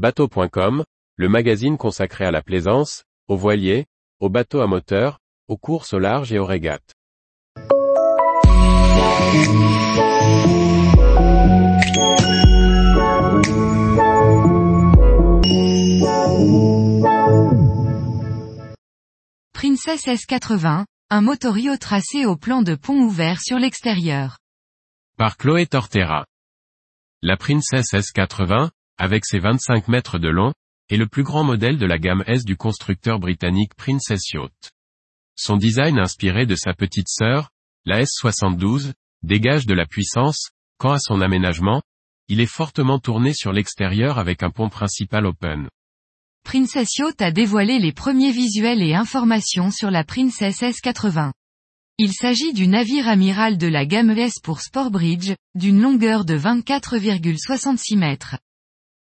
Bateau.com, le magazine consacré à la plaisance, aux voiliers, aux bateaux à moteur, aux courses au large et aux régates. Princess S80, un motorio tracé au plan de pont ouvert sur l'extérieur. Par Chloé Tortera. La Princess S80, avec ses 25 mètres de long, est le plus grand modèle de la gamme S du constructeur britannique Princess Yacht. Son design inspiré de sa petite sœur, la S72, dégage de la puissance, quant à son aménagement, il est fortement tourné sur l'extérieur avec un pont principal open. Princess Yacht a dévoilé les premiers visuels et informations sur la Princess S80. Il s'agit du navire amiral de la gamme S pour Sportbridge, d'une longueur de 24,66 mètres.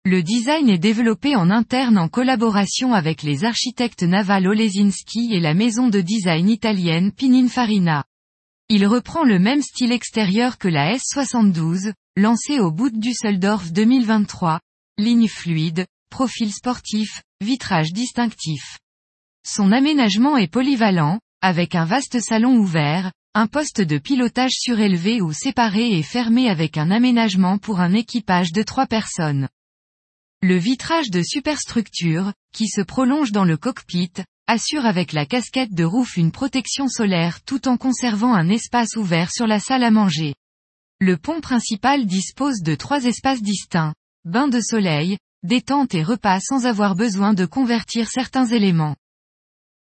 Le design est développé en interne en collaboration avec les architectes navals Olesinski et la maison de design italienne Pininfarina. Il reprend le même style extérieur que la S72, lancée au bout de Düsseldorf 2023, ligne fluide, profil sportif, vitrage distinctif. Son aménagement est polyvalent, avec un vaste salon ouvert, un poste de pilotage surélevé ou séparé et fermé avec un aménagement pour un équipage de trois personnes. Le vitrage de superstructure, qui se prolonge dans le cockpit, assure avec la casquette de roof une protection solaire tout en conservant un espace ouvert sur la salle à manger. Le pont principal dispose de trois espaces distincts, bain de soleil, détente et repas sans avoir besoin de convertir certains éléments.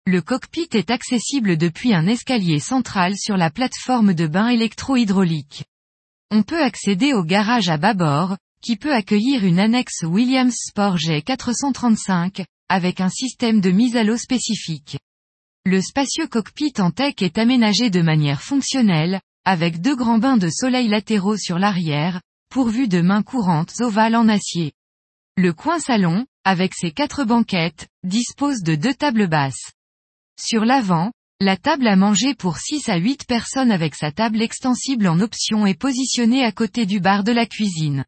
Le cockpit est accessible depuis un escalier central sur la plateforme de bain électro-hydraulique. On peut accéder au garage à bâbord, qui peut accueillir une annexe Williams Sport G435, avec un système de mise à l'eau spécifique. Le spacieux cockpit en tech est aménagé de manière fonctionnelle, avec deux grands bains de soleil latéraux sur l'arrière, pourvus de mains courantes ovales en acier. Le coin salon, avec ses quatre banquettes, dispose de deux tables basses. Sur l'avant, la table à manger pour 6 à 8 personnes avec sa table extensible en option est positionnée à côté du bar de la cuisine.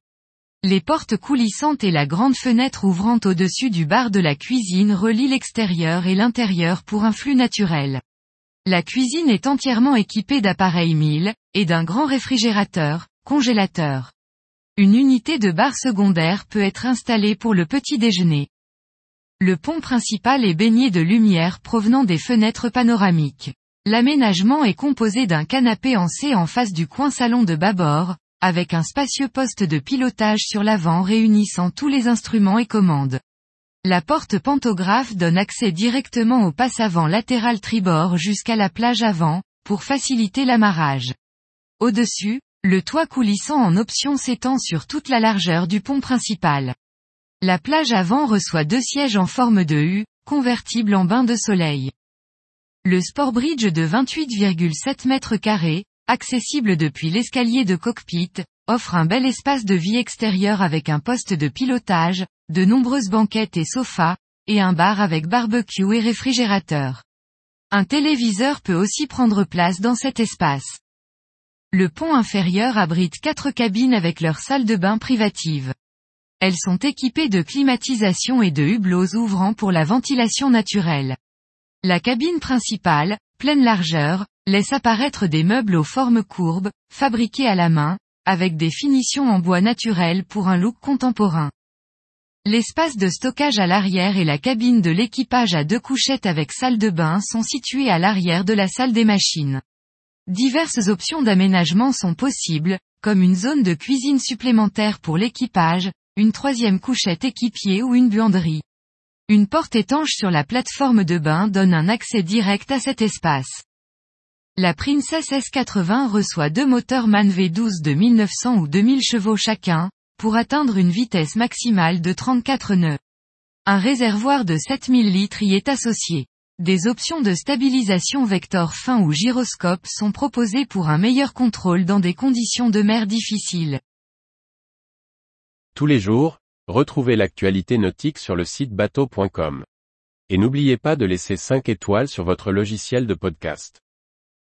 Les portes coulissantes et la grande fenêtre ouvrant au-dessus du bar de la cuisine relient l'extérieur et l'intérieur pour un flux naturel. La cuisine est entièrement équipée d'appareils 1000, et d'un grand réfrigérateur, congélateur. Une unité de bar secondaire peut être installée pour le petit déjeuner. Le pont principal est baigné de lumière provenant des fenêtres panoramiques. L'aménagement est composé d'un canapé en C en face du coin salon de bâbord, avec un spacieux poste de pilotage sur l'avant réunissant tous les instruments et commandes. La porte pantographe donne accès directement au passe avant latéral tribord jusqu'à la plage avant, pour faciliter l'amarrage. Au-dessus, le toit coulissant en option s'étend sur toute la largeur du pont principal. La plage avant reçoit deux sièges en forme de U, convertibles en bain de soleil. Le Sportbridge de 28,7 mètres carrés, accessible depuis l'escalier de cockpit, offre un bel espace de vie extérieur avec un poste de pilotage, de nombreuses banquettes et sofas, et un bar avec barbecue et réfrigérateur. Un téléviseur peut aussi prendre place dans cet espace. Le pont inférieur abrite quatre cabines avec leur salle de bain privative. Elles sont équipées de climatisation et de hublots ouvrant pour la ventilation naturelle. La cabine principale, pleine largeur, laisse apparaître des meubles aux formes courbes, fabriqués à la main, avec des finitions en bois naturel pour un look contemporain. L'espace de stockage à l'arrière et la cabine de l'équipage à deux couchettes avec salle de bain sont situés à l'arrière de la salle des machines. Diverses options d'aménagement sont possibles, comme une zone de cuisine supplémentaire pour l'équipage, une troisième couchette équipier ou une buanderie. Une porte étanche sur la plateforme de bain donne un accès direct à cet espace. La Princess S80 reçoit deux moteurs MAN V12 de 1900 ou 2000 chevaux chacun, pour atteindre une vitesse maximale de 34 nœuds. Un réservoir de 7000 litres y est associé. Des options de stabilisation vecteur fin ou gyroscope sont proposées pour un meilleur contrôle dans des conditions de mer difficiles. Tous les jours, retrouvez l'actualité nautique sur le site bateau.com. Et n'oubliez pas de laisser 5 étoiles sur votre logiciel de podcast.